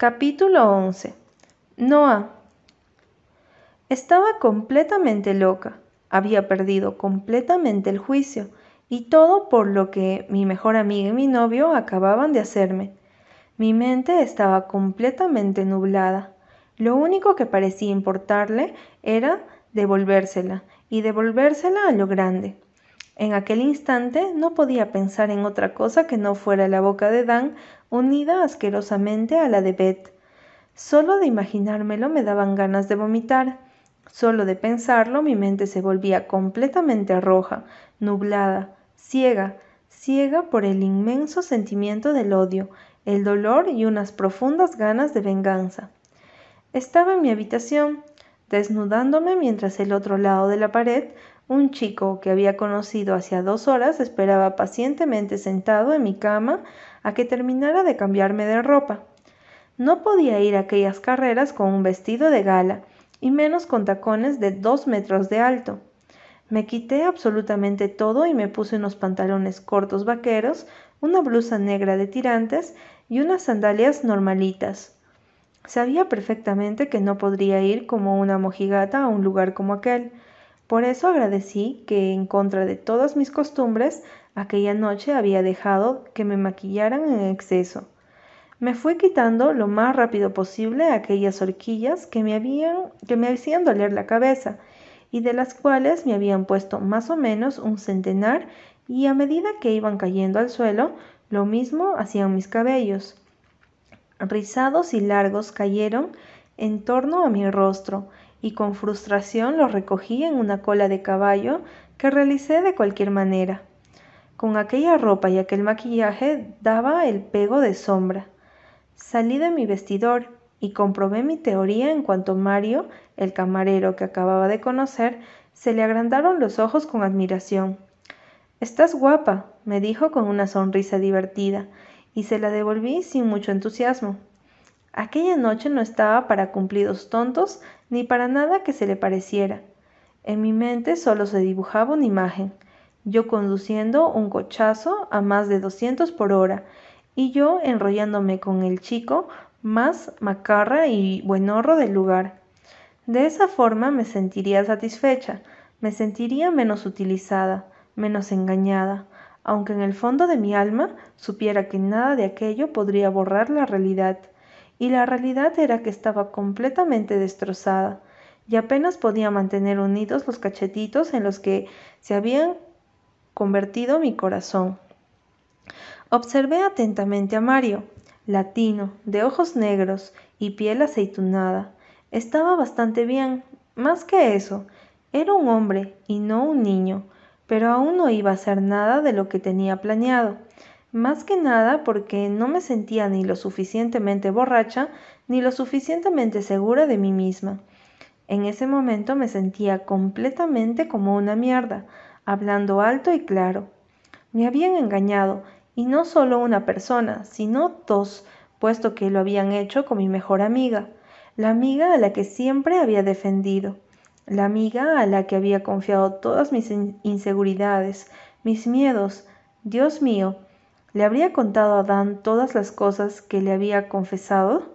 Capítulo 11. Noah. Estaba completamente loca. Había perdido completamente el juicio, y todo por lo que mi mejor amiga y mi novio acababan de hacerme. Mi mente estaba completamente nublada. Lo único que parecía importarle era devolvérsela, y devolvérsela a lo grande. En aquel instante no podía pensar en otra cosa que no fuera la boca de Dan unida asquerosamente a la de Beth. Solo de imaginármelo me daban ganas de vomitar. Solo de pensarlo mi mente se volvía completamente roja, nublada, ciega, ciega por el inmenso sentimiento del odio, el dolor y unas profundas ganas de venganza. Estaba en mi habitación, desnudándome mientras el otro lado de la pared un chico que había conocido hacía dos horas esperaba pacientemente sentado en mi cama a que terminara de cambiarme de ropa. No podía ir a aquellas carreras con un vestido de gala, y menos con tacones de dos metros de alto. Me quité absolutamente todo y me puse unos pantalones cortos vaqueros, una blusa negra de tirantes y unas sandalias normalitas. Sabía perfectamente que no podría ir como una mojigata a un lugar como aquel, por eso agradecí que, en contra de todas mis costumbres, aquella noche había dejado que me maquillaran en exceso. Me fui quitando lo más rápido posible aquellas horquillas que me, habían, que me hacían doler la cabeza y de las cuales me habían puesto más o menos un centenar y a medida que iban cayendo al suelo, lo mismo hacían mis cabellos. Rizados y largos cayeron en torno a mi rostro y con frustración lo recogí en una cola de caballo que realicé de cualquier manera. Con aquella ropa y aquel maquillaje daba el pego de sombra. Salí de mi vestidor y comprobé mi teoría en cuanto Mario, el camarero que acababa de conocer, se le agrandaron los ojos con admiración. Estás guapa, me dijo con una sonrisa divertida, y se la devolví sin mucho entusiasmo. Aquella noche no estaba para cumplidos tontos ni para nada que se le pareciera. En mi mente solo se dibujaba una imagen, yo conduciendo un cochazo a más de 200 por hora y yo enrollándome con el chico más macarra y buenorro del lugar. De esa forma me sentiría satisfecha, me sentiría menos utilizada, menos engañada, aunque en el fondo de mi alma supiera que nada de aquello podría borrar la realidad y la realidad era que estaba completamente destrozada y apenas podía mantener unidos los cachetitos en los que se habían convertido mi corazón. Observé atentamente a Mario, latino, de ojos negros y piel aceitunada. Estaba bastante bien, más que eso, era un hombre y no un niño, pero aún no iba a hacer nada de lo que tenía planeado más que nada porque no me sentía ni lo suficientemente borracha ni lo suficientemente segura de mí misma. En ese momento me sentía completamente como una mierda, hablando alto y claro. Me habían engañado, y no solo una persona, sino dos, puesto que lo habían hecho con mi mejor amiga, la amiga a la que siempre había defendido, la amiga a la que había confiado todas mis inseguridades, mis miedos. Dios mío, ¿Le habría contado a Dan todas las cosas que le había confesado?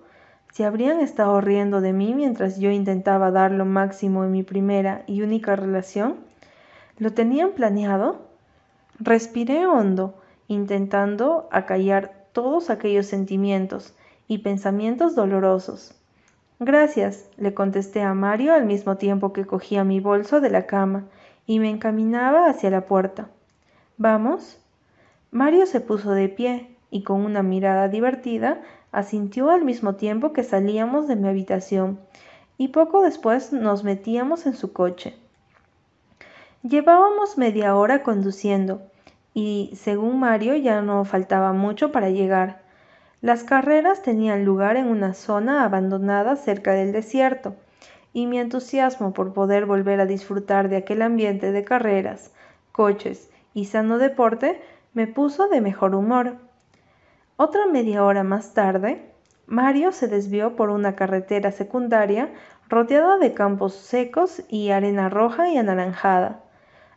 ¿Se habrían estado riendo de mí mientras yo intentaba dar lo máximo en mi primera y única relación? ¿Lo tenían planeado? Respiré hondo, intentando acallar todos aquellos sentimientos y pensamientos dolorosos. Gracias, le contesté a Mario al mismo tiempo que cogía mi bolso de la cama y me encaminaba hacia la puerta. ¿Vamos? Mario se puso de pie y con una mirada divertida asintió al mismo tiempo que salíamos de mi habitación y poco después nos metíamos en su coche. Llevábamos media hora conduciendo y, según Mario, ya no faltaba mucho para llegar. Las carreras tenían lugar en una zona abandonada cerca del desierto, y mi entusiasmo por poder volver a disfrutar de aquel ambiente de carreras, coches y sano deporte me puso de mejor humor. Otra media hora más tarde, Mario se desvió por una carretera secundaria rodeada de campos secos y arena roja y anaranjada.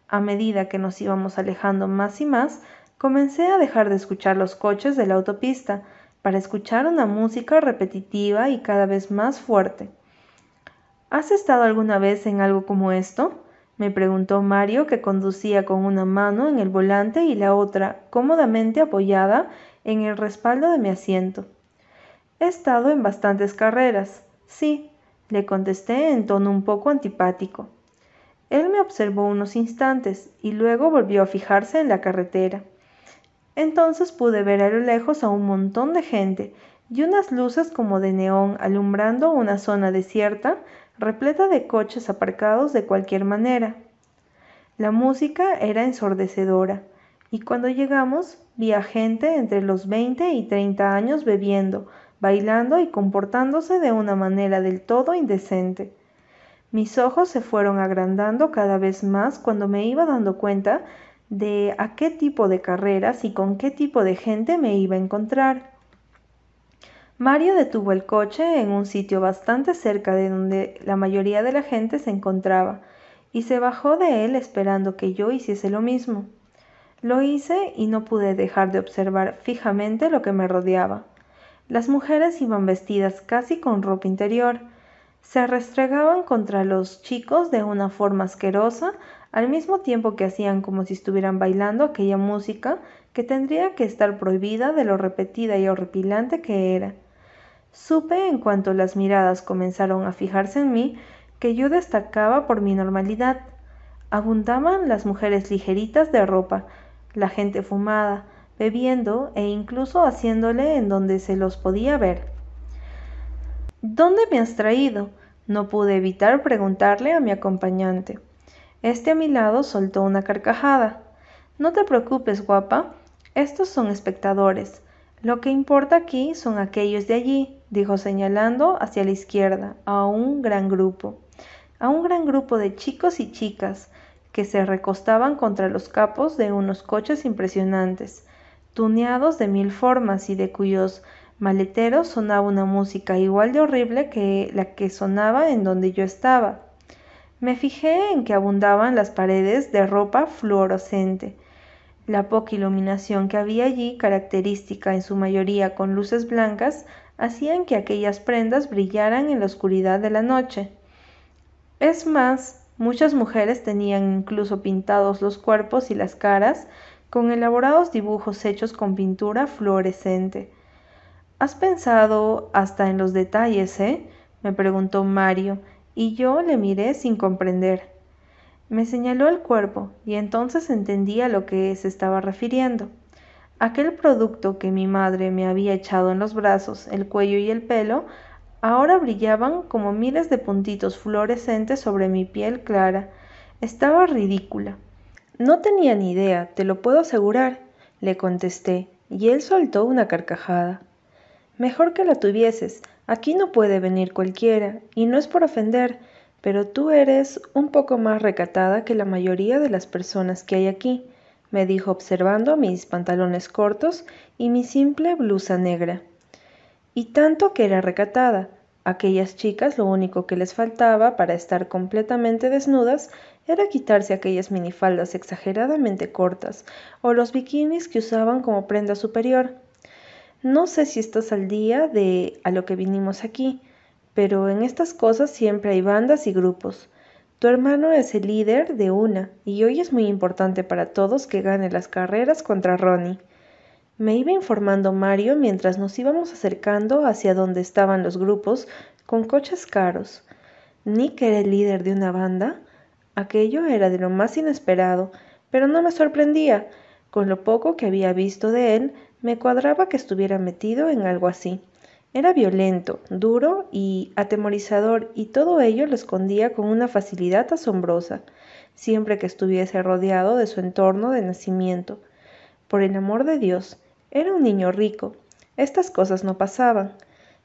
A medida que nos íbamos alejando más y más, comencé a dejar de escuchar los coches de la autopista, para escuchar una música repetitiva y cada vez más fuerte. ¿Has estado alguna vez en algo como esto? Me preguntó Mario, que conducía con una mano en el volante y la otra cómodamente apoyada en el respaldo de mi asiento. He estado en bastantes carreras. Sí, le contesté en tono un poco antipático. Él me observó unos instantes y luego volvió a fijarse en la carretera. Entonces pude ver a lo lejos a un montón de gente y unas luces como de neón alumbrando una zona desierta repleta de coches aparcados de cualquier manera. La música era ensordecedora y cuando llegamos vi a gente entre los 20 y 30 años bebiendo, bailando y comportándose de una manera del todo indecente. Mis ojos se fueron agrandando cada vez más cuando me iba dando cuenta de a qué tipo de carreras y con qué tipo de gente me iba a encontrar. Mario detuvo el coche en un sitio bastante cerca de donde la mayoría de la gente se encontraba y se bajó de él esperando que yo hiciese lo mismo. Lo hice y no pude dejar de observar fijamente lo que me rodeaba. Las mujeres iban vestidas casi con ropa interior, se restregaban contra los chicos de una forma asquerosa al mismo tiempo que hacían como si estuvieran bailando aquella música que tendría que estar prohibida de lo repetida y horripilante que era. Supe en cuanto las miradas comenzaron a fijarse en mí que yo destacaba por mi normalidad. Abundaban las mujeres ligeritas de ropa, la gente fumada, bebiendo e incluso haciéndole en donde se los podía ver. ¿Dónde me has traído? No pude evitar preguntarle a mi acompañante. Este a mi lado soltó una carcajada. No te preocupes, guapa. Estos son espectadores. Lo que importa aquí son aquellos de allí, dijo señalando hacia la izquierda, a un gran grupo. A un gran grupo de chicos y chicas que se recostaban contra los capos de unos coches impresionantes, tuneados de mil formas y de cuyos maleteros sonaba una música igual de horrible que la que sonaba en donde yo estaba. Me fijé en que abundaban las paredes de ropa fluorescente. La poca iluminación que había allí, característica en su mayoría con luces blancas, hacían que aquellas prendas brillaran en la oscuridad de la noche. Es más, muchas mujeres tenían incluso pintados los cuerpos y las caras con elaborados dibujos hechos con pintura fluorescente. ¿Has pensado hasta en los detalles, eh? me preguntó Mario, y yo le miré sin comprender. Me señaló el cuerpo y entonces entendí a lo que se estaba refiriendo. Aquel producto que mi madre me había echado en los brazos, el cuello y el pelo, ahora brillaban como miles de puntitos fluorescentes sobre mi piel clara. Estaba ridícula. No tenía ni idea, te lo puedo asegurar, le contesté, y él soltó una carcajada. Mejor que la tuvieses, Aquí no puede venir cualquiera, y no es por ofender, pero tú eres un poco más recatada que la mayoría de las personas que hay aquí, me dijo observando mis pantalones cortos y mi simple blusa negra. Y tanto que era recatada. Aquellas chicas lo único que les faltaba para estar completamente desnudas era quitarse aquellas minifaldas exageradamente cortas o los bikinis que usaban como prenda superior. No sé si estás al día de a lo que vinimos aquí, pero en estas cosas siempre hay bandas y grupos. Tu hermano es el líder de una, y hoy es muy importante para todos que gane las carreras contra Ronnie. Me iba informando Mario mientras nos íbamos acercando hacia donde estaban los grupos con coches caros. Nick era el líder de una banda. Aquello era de lo más inesperado, pero no me sorprendía. Con lo poco que había visto de él, me cuadraba que estuviera metido en algo así. Era violento, duro y atemorizador, y todo ello lo escondía con una facilidad asombrosa, siempre que estuviese rodeado de su entorno de nacimiento. Por el amor de Dios, era un niño rico. Estas cosas no pasaban.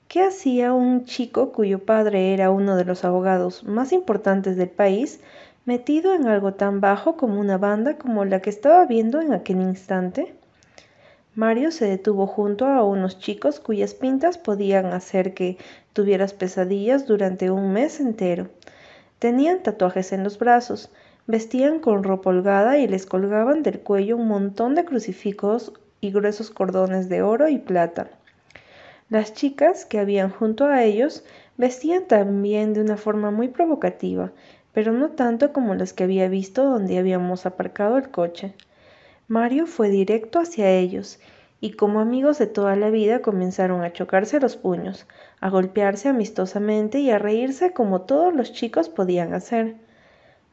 ¿Qué hacía un chico cuyo padre era uno de los abogados más importantes del país, metido en algo tan bajo como una banda como la que estaba viendo en aquel instante? Mario se detuvo junto a unos chicos cuyas pintas podían hacer que tuvieras pesadillas durante un mes entero. Tenían tatuajes en los brazos, vestían con ropa holgada y les colgaban del cuello un montón de crucifijos y gruesos cordones de oro y plata. Las chicas que habían junto a ellos vestían también de una forma muy provocativa, pero no tanto como las que había visto donde habíamos aparcado el coche. Mario fue directo hacia ellos, y como amigos de toda la vida comenzaron a chocarse los puños, a golpearse amistosamente y a reírse como todos los chicos podían hacer.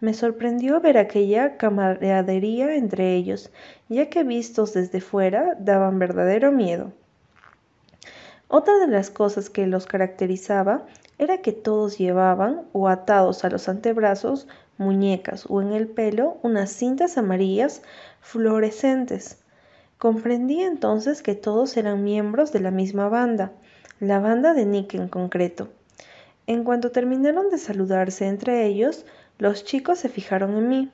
Me sorprendió ver aquella camaradería entre ellos, ya que vistos desde fuera daban verdadero miedo. Otra de las cosas que los caracterizaba era que todos llevaban, o atados a los antebrazos, muñecas o en el pelo, unas cintas amarillas fluorescentes. Comprendí entonces que todos eran miembros de la misma banda, la banda de Nick en concreto. En cuanto terminaron de saludarse entre ellos, los chicos se fijaron en mí.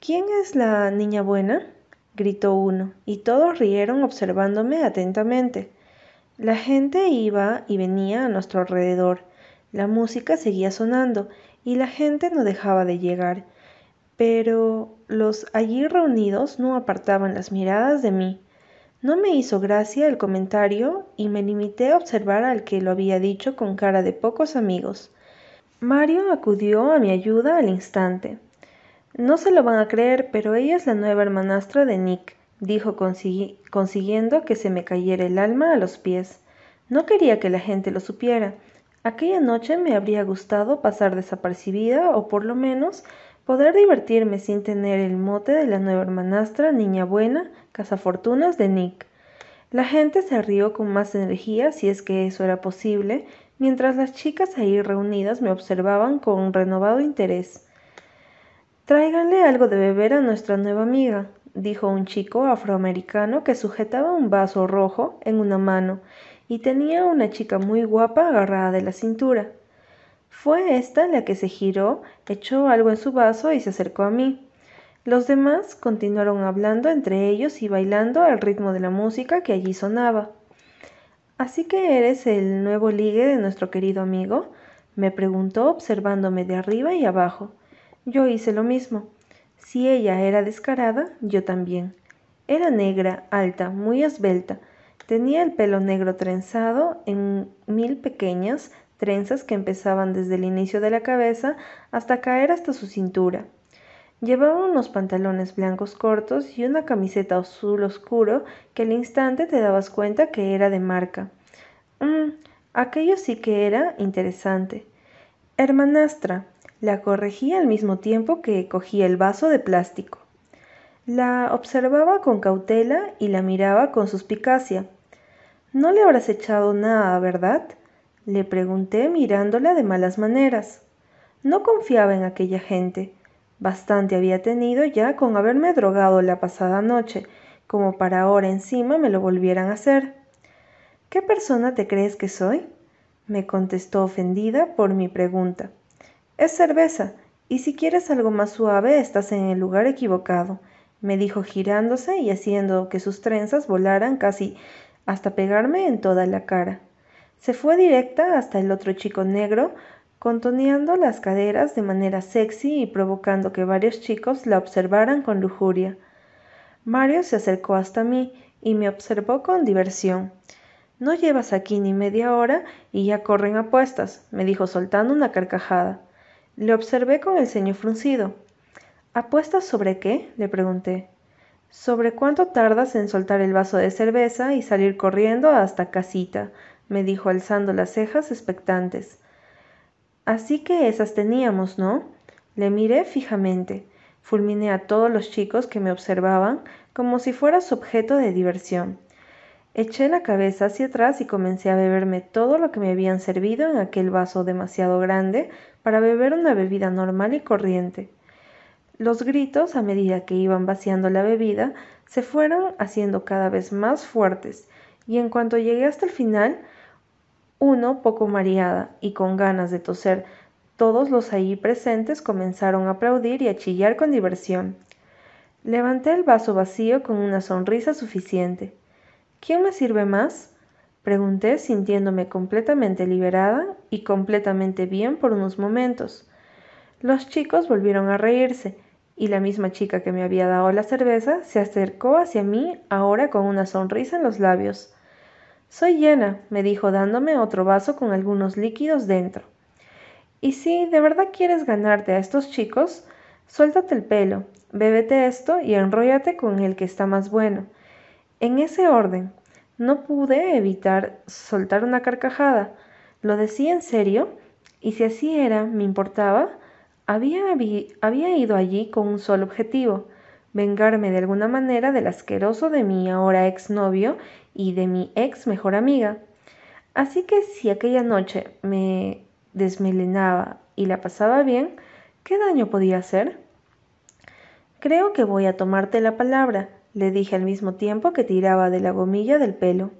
¿Quién es la niña buena? gritó uno, y todos rieron observándome atentamente. La gente iba y venía a nuestro alrededor. La música seguía sonando y la gente no dejaba de llegar. Pero los allí reunidos no apartaban las miradas de mí. No me hizo gracia el comentario y me limité a observar al que lo había dicho con cara de pocos amigos. Mario acudió a mi ayuda al instante. No se lo van a creer, pero ella es la nueva hermanastra de Nick dijo consiguiendo que se me cayera el alma a los pies. No quería que la gente lo supiera. Aquella noche me habría gustado pasar desapercibida o por lo menos poder divertirme sin tener el mote de la nueva hermanastra, niña buena, cazafortunas de Nick. La gente se rió con más energía, si es que eso era posible, mientras las chicas ahí reunidas me observaban con un renovado interés. Tráiganle algo de beber a nuestra nueva amiga, dijo un chico afroamericano que sujetaba un vaso rojo en una mano y tenía una chica muy guapa agarrada de la cintura. Fue esta la que se giró, echó algo en su vaso y se acercó a mí. Los demás continuaron hablando entre ellos y bailando al ritmo de la música que allí sonaba. ¿Así que eres el nuevo ligue de nuestro querido amigo? me preguntó observándome de arriba y abajo. Yo hice lo mismo. Si ella era descarada, yo también. Era negra, alta, muy esbelta. Tenía el pelo negro trenzado en mil pequeñas trenzas que empezaban desde el inicio de la cabeza hasta caer hasta su cintura. Llevaba unos pantalones blancos cortos y una camiseta azul oscuro que al instante te dabas cuenta que era de marca. Mm, aquello sí que era interesante. Hermanastra, la corregía al mismo tiempo que cogía el vaso de plástico. La observaba con cautela y la miraba con suspicacia. No le habrás echado nada, ¿verdad? Le pregunté mirándola de malas maneras. No confiaba en aquella gente. Bastante había tenido ya con haberme drogado la pasada noche, como para ahora encima me lo volvieran a hacer. ¿Qué persona te crees que soy? me contestó ofendida por mi pregunta. Es cerveza, y si quieres algo más suave estás en el lugar equivocado, me dijo girándose y haciendo que sus trenzas volaran casi hasta pegarme en toda la cara. Se fue directa hasta el otro chico negro, contoneando las caderas de manera sexy y provocando que varios chicos la observaran con lujuria. Mario se acercó hasta mí y me observó con diversión. No llevas aquí ni media hora y ya corren apuestas, me dijo soltando una carcajada. Le observé con el ceño fruncido. ¿Apuestas sobre qué? le pregunté. Sobre cuánto tardas en soltar el vaso de cerveza y salir corriendo hasta casita, me dijo alzando las cejas expectantes. Así que esas teníamos, ¿no? Le miré fijamente. Fulminé a todos los chicos que me observaban como si fueras objeto de diversión. Eché la cabeza hacia atrás y comencé a beberme todo lo que me habían servido en aquel vaso demasiado grande para beber una bebida normal y corriente. Los gritos, a medida que iban vaciando la bebida, se fueron haciendo cada vez más fuertes, y en cuanto llegué hasta el final, uno, poco mareada y con ganas de toser, todos los allí presentes comenzaron a aplaudir y a chillar con diversión. Levanté el vaso vacío con una sonrisa suficiente. ¿Quién me sirve más? Pregunté sintiéndome completamente liberada y completamente bien por unos momentos. Los chicos volvieron a reírse y la misma chica que me había dado la cerveza se acercó hacia mí ahora con una sonrisa en los labios. Soy llena, me dijo dándome otro vaso con algunos líquidos dentro. Y si de verdad quieres ganarte a estos chicos, suéltate el pelo, bébete esto y enróllate con el que está más bueno. En ese orden, no pude evitar soltar una carcajada. ¿Lo decía en serio? Y si así era, ¿me importaba? Había, había ido allí con un solo objetivo, vengarme de alguna manera del asqueroso de mi ahora exnovio y de mi ex mejor amiga. Así que si aquella noche me desmelenaba y la pasaba bien, ¿qué daño podía hacer? Creo que voy a tomarte la palabra, le dije al mismo tiempo que tiraba de la gomilla del pelo.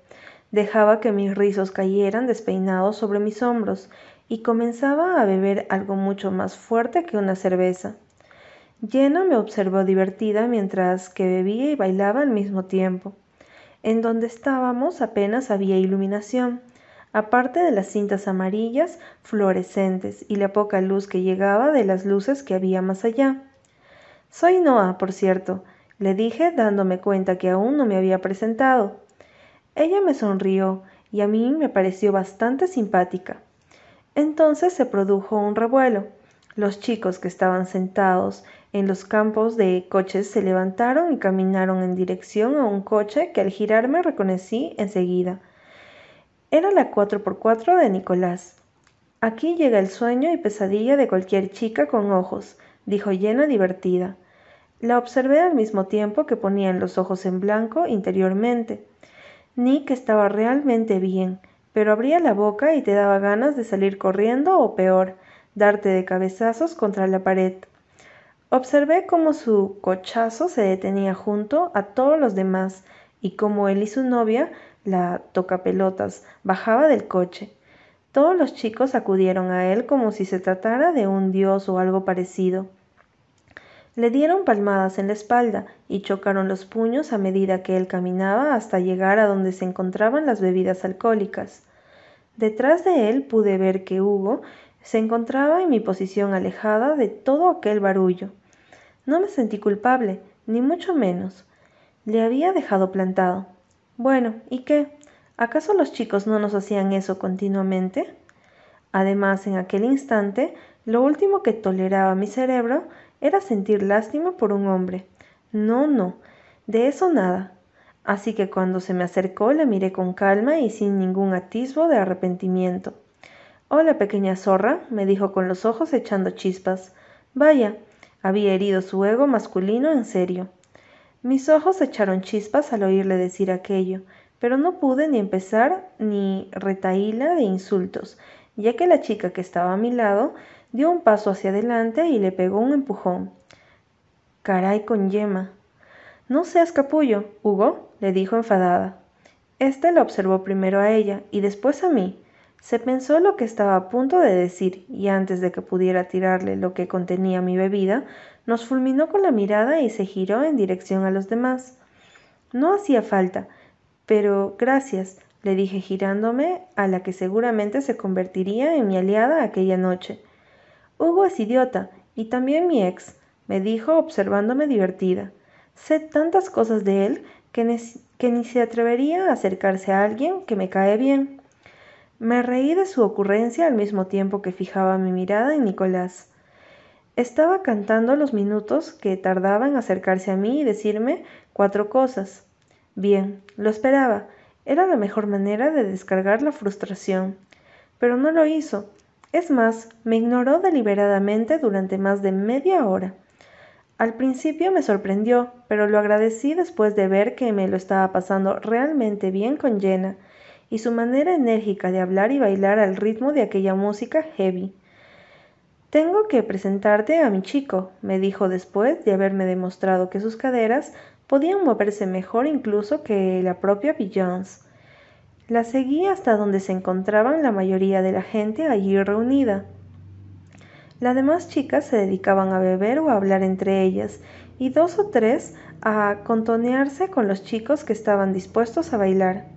Dejaba que mis rizos cayeran despeinados sobre mis hombros y comenzaba a beber algo mucho más fuerte que una cerveza. Llena me observó divertida mientras que bebía y bailaba al mismo tiempo. En donde estábamos apenas había iluminación, aparte de las cintas amarillas fluorescentes y la poca luz que llegaba de las luces que había más allá. Soy Noah, por cierto, le dije dándome cuenta que aún no me había presentado. Ella me sonrió y a mí me pareció bastante simpática. Entonces se produjo un revuelo. Los chicos que estaban sentados en los campos de coches se levantaron y caminaron en dirección a un coche que al girarme reconocí enseguida. Era la 4x4 de Nicolás. Aquí llega el sueño y pesadilla de cualquier chica con ojos, dijo llena divertida. La observé al mismo tiempo que ponían los ojos en blanco interiormente. Nick estaba realmente bien, pero abría la boca y te daba ganas de salir corriendo o peor, darte de cabezazos contra la pared. Observé cómo su cochazo se detenía junto a todos los demás y cómo él y su novia la tocapelotas, bajaba del coche. Todos los chicos acudieron a él como si se tratara de un dios o algo parecido. Le dieron palmadas en la espalda y chocaron los puños a medida que él caminaba hasta llegar a donde se encontraban las bebidas alcohólicas. Detrás de él pude ver que Hugo se encontraba en mi posición alejada de todo aquel barullo. No me sentí culpable, ni mucho menos. Le había dejado plantado. Bueno, ¿y qué? ¿Acaso los chicos no nos hacían eso continuamente? Además, en aquel instante, lo último que toleraba mi cerebro era sentir lástima por un hombre. No, no, de eso nada. Así que cuando se me acercó le miré con calma y sin ningún atisbo de arrepentimiento. Hola, pequeña zorra, me dijo con los ojos echando chispas. Vaya, había herido su ego masculino en serio. Mis ojos echaron chispas al oírle decir aquello, pero no pude ni empezar ni retaíla de insultos, ya que la chica que estaba a mi lado dio un paso hacia adelante y le pegó un empujón. Caray con yema. No seas capullo, Hugo, le dijo enfadada. Este la observó primero a ella y después a mí. Se pensó lo que estaba a punto de decir y antes de que pudiera tirarle lo que contenía mi bebida, nos fulminó con la mirada y se giró en dirección a los demás. No hacía falta, pero gracias, le dije girándome a la que seguramente se convertiría en mi aliada aquella noche. Hugo es idiota, y también mi ex, me dijo observándome divertida. Sé tantas cosas de él que, que ni se atrevería a acercarse a alguien que me cae bien. Me reí de su ocurrencia al mismo tiempo que fijaba mi mirada en Nicolás. Estaba cantando los minutos que tardaba en acercarse a mí y decirme cuatro cosas. Bien, lo esperaba. Era la mejor manera de descargar la frustración. Pero no lo hizo. Es más, me ignoró deliberadamente durante más de media hora. Al principio me sorprendió, pero lo agradecí después de ver que me lo estaba pasando realmente bien con Jenna y su manera enérgica de hablar y bailar al ritmo de aquella música heavy. Tengo que presentarte a mi chico, me dijo después de haberme demostrado que sus caderas podían moverse mejor incluso que la propia Beyoncé. La seguí hasta donde se encontraban la mayoría de la gente allí reunida. Las demás chicas se dedicaban a beber o a hablar entre ellas, y dos o tres a contonearse con los chicos que estaban dispuestos a bailar.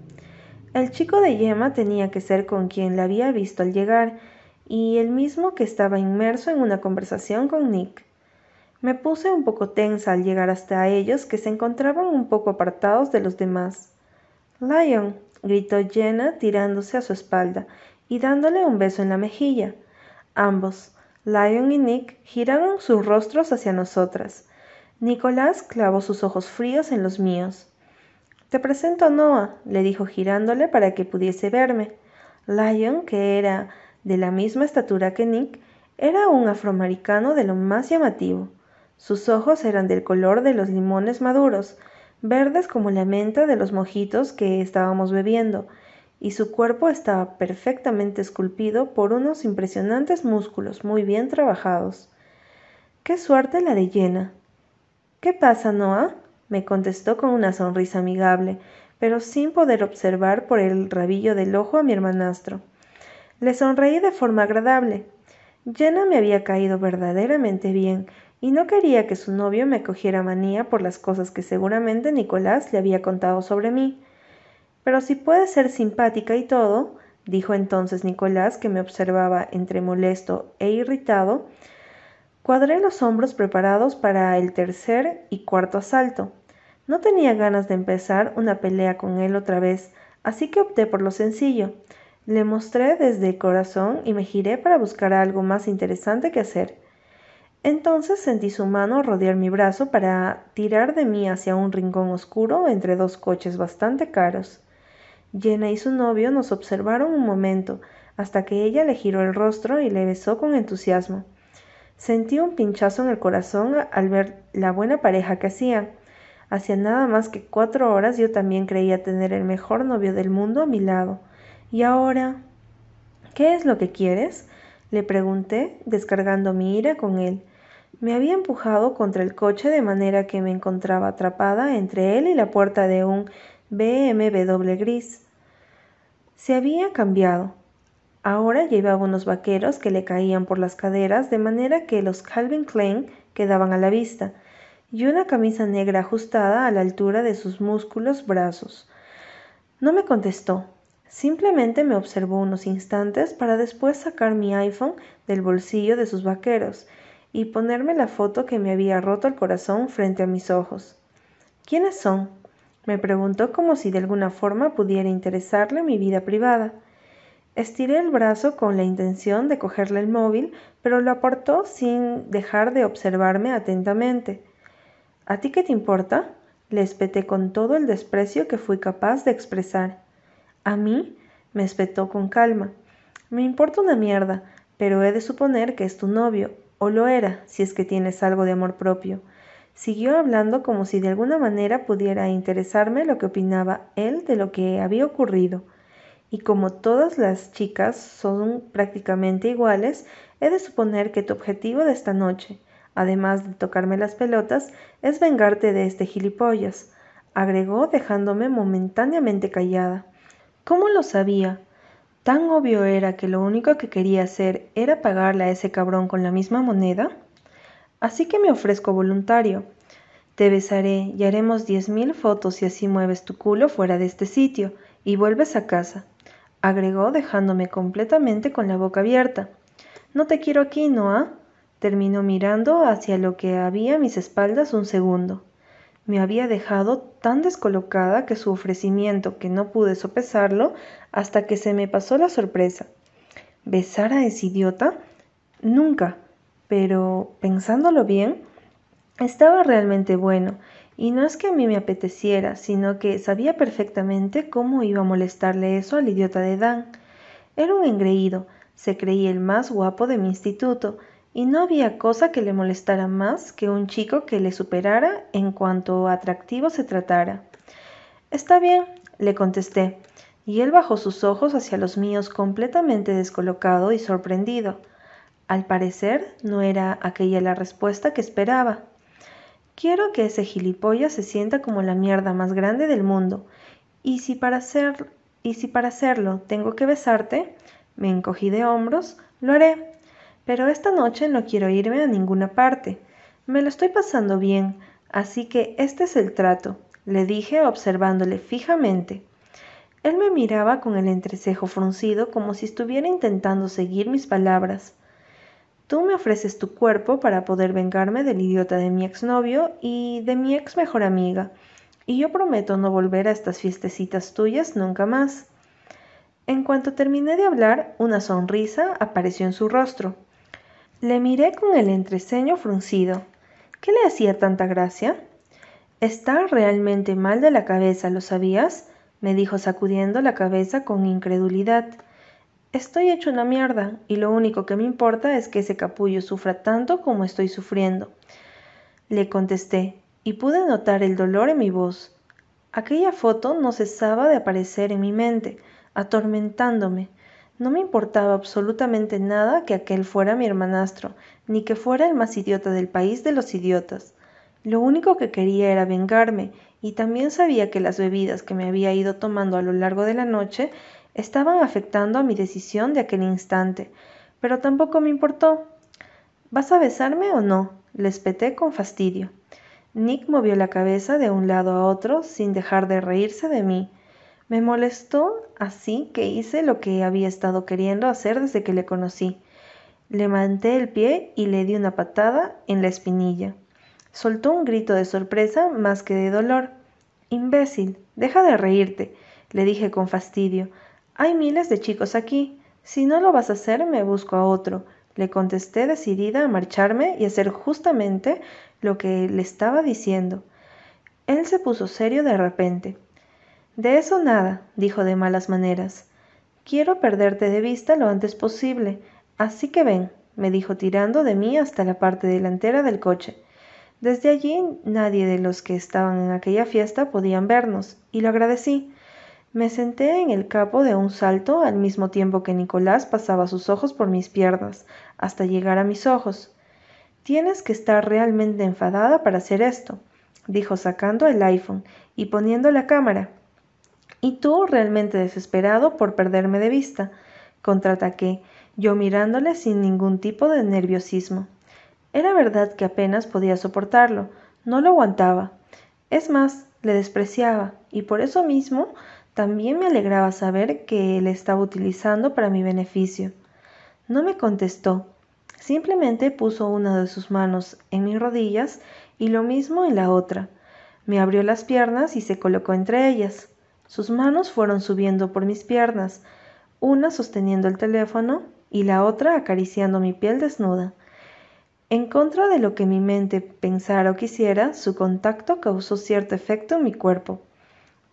El chico de Yema tenía que ser con quien la había visto al llegar, y el mismo que estaba inmerso en una conversación con Nick. Me puse un poco tensa al llegar hasta ellos que se encontraban un poco apartados de los demás. Lion, gritó Jenna tirándose a su espalda y dándole un beso en la mejilla. Ambos, Lion y Nick, giraron sus rostros hacia nosotras. Nicolás clavó sus ojos fríos en los míos. Presento a Noah, le dijo girándole para que pudiese verme. Lion, que era de la misma estatura que Nick, era un afroamericano de lo más llamativo. Sus ojos eran del color de los limones maduros, verdes como la menta de los mojitos que estábamos bebiendo, y su cuerpo estaba perfectamente esculpido por unos impresionantes músculos muy bien trabajados. ¡Qué suerte la de Jenna! ¿Qué pasa, Noah? Me contestó con una sonrisa amigable, pero sin poder observar por el rabillo del ojo a mi hermanastro. Le sonreí de forma agradable. Jenna me había caído verdaderamente bien, y no quería que su novio me cogiera manía por las cosas que seguramente Nicolás le había contado sobre mí. Pero si puede ser simpática y todo, dijo entonces Nicolás, que me observaba entre molesto e irritado, cuadré los hombros preparados para el tercer y cuarto asalto. No tenía ganas de empezar una pelea con él otra vez, así que opté por lo sencillo. Le mostré desde el corazón y me giré para buscar algo más interesante que hacer. Entonces sentí su mano rodear mi brazo para tirar de mí hacia un rincón oscuro entre dos coches bastante caros. Jenna y su novio nos observaron un momento, hasta que ella le giró el rostro y le besó con entusiasmo. Sentí un pinchazo en el corazón al ver la buena pareja que hacían. Hacía nada más que cuatro horas yo también creía tener el mejor novio del mundo a mi lado. ¿Y ahora? ¿Qué es lo que quieres? le pregunté, descargando mi ira con él. Me había empujado contra el coche de manera que me encontraba atrapada entre él y la puerta de un BMW gris. Se había cambiado. Ahora llevaba unos vaqueros que le caían por las caderas de manera que los Calvin Klein quedaban a la vista, y una camisa negra ajustada a la altura de sus músculos brazos. No me contestó, simplemente me observó unos instantes para después sacar mi iPhone del bolsillo de sus vaqueros y ponerme la foto que me había roto el corazón frente a mis ojos. ¿Quiénes son? me preguntó como si de alguna forma pudiera interesarle mi vida privada. Estiré el brazo con la intención de cogerle el móvil, pero lo apartó sin dejar de observarme atentamente. ¿A ti qué te importa? le espeté con todo el desprecio que fui capaz de expresar. ¿A mí? me espetó con calma. Me importa una mierda, pero he de suponer que es tu novio, o lo era, si es que tienes algo de amor propio. Siguió hablando como si de alguna manera pudiera interesarme lo que opinaba él de lo que había ocurrido. Y como todas las chicas son prácticamente iguales, he de suponer que tu objetivo de esta noche, además de tocarme las pelotas, es vengarte de este gilipollas, agregó dejándome momentáneamente callada. ¿Cómo lo sabía? ¿Tan obvio era que lo único que quería hacer era pagarle a ese cabrón con la misma moneda? Así que me ofrezco voluntario. Te besaré y haremos diez mil fotos si así mueves tu culo fuera de este sitio y vuelves a casa, agregó dejándome completamente con la boca abierta. No te quiero aquí, Noah. Terminó mirando hacia lo que había a mis espaldas un segundo me había dejado tan descolocada que su ofrecimiento que no pude sopesarlo hasta que se me pasó la sorpresa. ¿Besar a ese idiota? Nunca. Pero, pensándolo bien, estaba realmente bueno, y no es que a mí me apeteciera, sino que sabía perfectamente cómo iba a molestarle eso al idiota de Dan. Era un engreído, se creía el más guapo de mi instituto, y no había cosa que le molestara más que un chico que le superara en cuanto atractivo se tratara. Está bien, le contesté, y él bajó sus ojos hacia los míos completamente descolocado y sorprendido. Al parecer no era aquella la respuesta que esperaba. Quiero que ese gilipollas se sienta como la mierda más grande del mundo. Y si para hacer, y si para hacerlo tengo que besarte, me encogí de hombros, lo haré. Pero esta noche no quiero irme a ninguna parte. Me lo estoy pasando bien, así que este es el trato, le dije observándole fijamente. Él me miraba con el entrecejo fruncido como si estuviera intentando seguir mis palabras. Tú me ofreces tu cuerpo para poder vengarme del idiota de mi exnovio y de mi ex mejor amiga. y yo prometo no volver a estas fiestecitas tuyas nunca más. En cuanto terminé de hablar, una sonrisa apareció en su rostro. Le miré con el entreceño fruncido. ¿Qué le hacía tanta gracia? Está realmente mal de la cabeza, ¿lo sabías? me dijo sacudiendo la cabeza con incredulidad. Estoy hecho una mierda, y lo único que me importa es que ese capullo sufra tanto como estoy sufriendo. Le contesté, y pude notar el dolor en mi voz. Aquella foto no cesaba de aparecer en mi mente, atormentándome. No me importaba absolutamente nada que aquel fuera mi hermanastro, ni que fuera el más idiota del país de los idiotas. Lo único que quería era vengarme, y también sabía que las bebidas que me había ido tomando a lo largo de la noche estaban afectando a mi decisión de aquel instante, pero tampoco me importó. ¿Vas a besarme o no? le espeté con fastidio. Nick movió la cabeza de un lado a otro sin dejar de reírse de mí. Me molestó así que hice lo que había estado queriendo hacer desde que le conocí. Levanté el pie y le di una patada en la espinilla. Soltó un grito de sorpresa más que de dolor. Imbécil, deja de reírte, le dije con fastidio. Hay miles de chicos aquí. Si no lo vas a hacer, me busco a otro. Le contesté decidida a marcharme y hacer justamente lo que le estaba diciendo. Él se puso serio de repente. De eso nada, dijo de malas maneras. Quiero perderte de vista lo antes posible, así que ven, me dijo tirando de mí hasta la parte delantera del coche. Desde allí nadie de los que estaban en aquella fiesta podían vernos, y lo agradecí. Me senté en el capo de un salto al mismo tiempo que Nicolás pasaba sus ojos por mis piernas, hasta llegar a mis ojos. Tienes que estar realmente enfadada para hacer esto, dijo sacando el iPhone y poniendo la cámara. Y tú realmente desesperado por perderme de vista, contraataqué, yo mirándole sin ningún tipo de nerviosismo. Era verdad que apenas podía soportarlo, no lo aguantaba. Es más, le despreciaba, y por eso mismo también me alegraba saber que él estaba utilizando para mi beneficio. No me contestó, simplemente puso una de sus manos en mis rodillas y lo mismo en la otra. Me abrió las piernas y se colocó entre ellas. Sus manos fueron subiendo por mis piernas, una sosteniendo el teléfono y la otra acariciando mi piel desnuda. En contra de lo que mi mente pensara o quisiera, su contacto causó cierto efecto en mi cuerpo.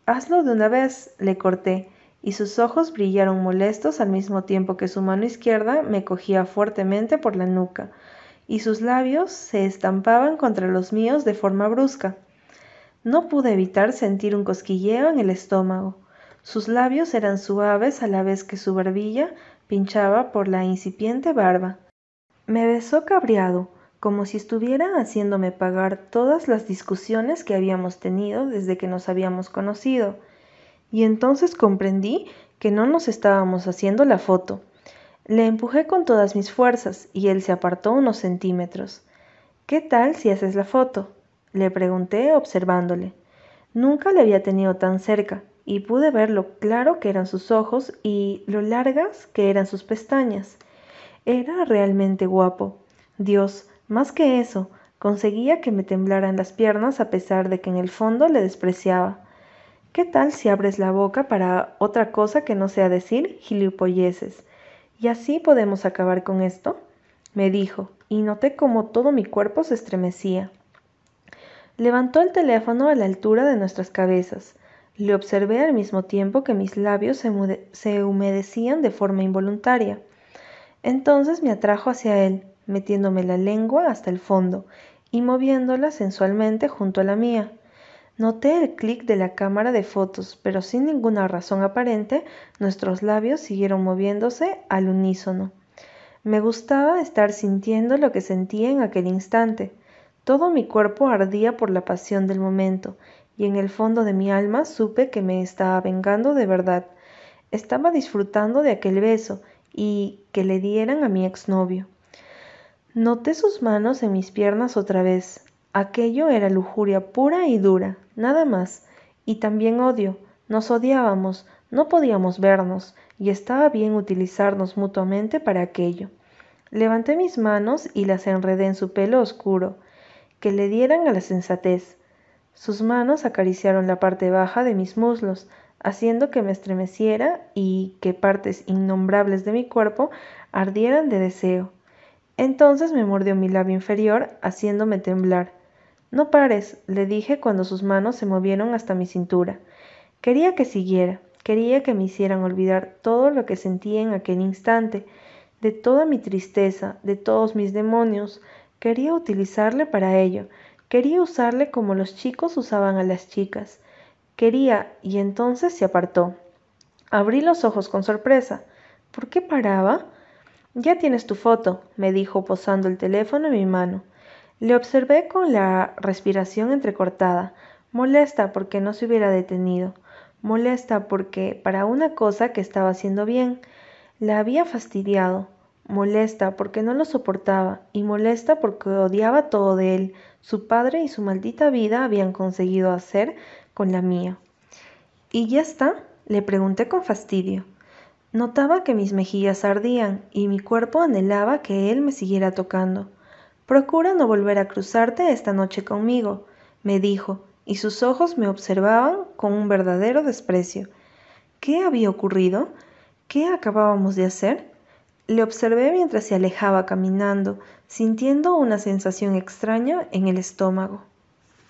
Hazlo de una vez, le corté, y sus ojos brillaron molestos al mismo tiempo que su mano izquierda me cogía fuertemente por la nuca, y sus labios se estampaban contra los míos de forma brusca. No pude evitar sentir un cosquilleo en el estómago. Sus labios eran suaves a la vez que su barbilla pinchaba por la incipiente barba. Me besó cabreado, como si estuviera haciéndome pagar todas las discusiones que habíamos tenido desde que nos habíamos conocido. Y entonces comprendí que no nos estábamos haciendo la foto. Le empujé con todas mis fuerzas y él se apartó unos centímetros. ¿Qué tal si haces la foto? Le pregunté observándole. Nunca le había tenido tan cerca y pude ver lo claro que eran sus ojos y lo largas que eran sus pestañas. Era realmente guapo. Dios, más que eso, conseguía que me temblaran las piernas a pesar de que en el fondo le despreciaba. ¿Qué tal si abres la boca para otra cosa que no sea decir gilipolleces? ¿Y así podemos acabar con esto? me dijo, y noté cómo todo mi cuerpo se estremecía. Levantó el teléfono a la altura de nuestras cabezas. Le observé al mismo tiempo que mis labios se humedecían de forma involuntaria. Entonces me atrajo hacia él, metiéndome la lengua hasta el fondo y moviéndola sensualmente junto a la mía. Noté el clic de la cámara de fotos, pero sin ninguna razón aparente, nuestros labios siguieron moviéndose al unísono. Me gustaba estar sintiendo lo que sentía en aquel instante. Todo mi cuerpo ardía por la pasión del momento, y en el fondo de mi alma supe que me estaba vengando de verdad. Estaba disfrutando de aquel beso y que le dieran a mi exnovio. Noté sus manos en mis piernas otra vez. Aquello era lujuria pura y dura, nada más. Y también odio. Nos odiábamos, no podíamos vernos, y estaba bien utilizarnos mutuamente para aquello. Levanté mis manos y las enredé en su pelo oscuro, que le dieran a la sensatez. Sus manos acariciaron la parte baja de mis muslos, haciendo que me estremeciera y que partes innombrables de mi cuerpo ardieran de deseo. Entonces me mordió mi labio inferior, haciéndome temblar. No pares, le dije cuando sus manos se movieron hasta mi cintura. Quería que siguiera, quería que me hicieran olvidar todo lo que sentía en aquel instante, de toda mi tristeza, de todos mis demonios. Quería utilizarle para ello, quería usarle como los chicos usaban a las chicas. Quería, y entonces se apartó. Abrí los ojos con sorpresa. ¿Por qué paraba? Ya tienes tu foto, me dijo posando el teléfono en mi mano. Le observé con la respiración entrecortada, molesta porque no se hubiera detenido, molesta porque para una cosa que estaba haciendo bien, la había fastidiado, molesta porque no lo soportaba y molesta porque odiaba todo de él, su padre y su maldita vida habían conseguido hacer con la mía. ¿Y ya está? le pregunté con fastidio. Notaba que mis mejillas ardían y mi cuerpo anhelaba que él me siguiera tocando. Procura no volver a cruzarte esta noche conmigo, me dijo, y sus ojos me observaban con un verdadero desprecio. ¿Qué había ocurrido? ¿Qué acabábamos de hacer? Le observé mientras se alejaba caminando, sintiendo una sensación extraña en el estómago.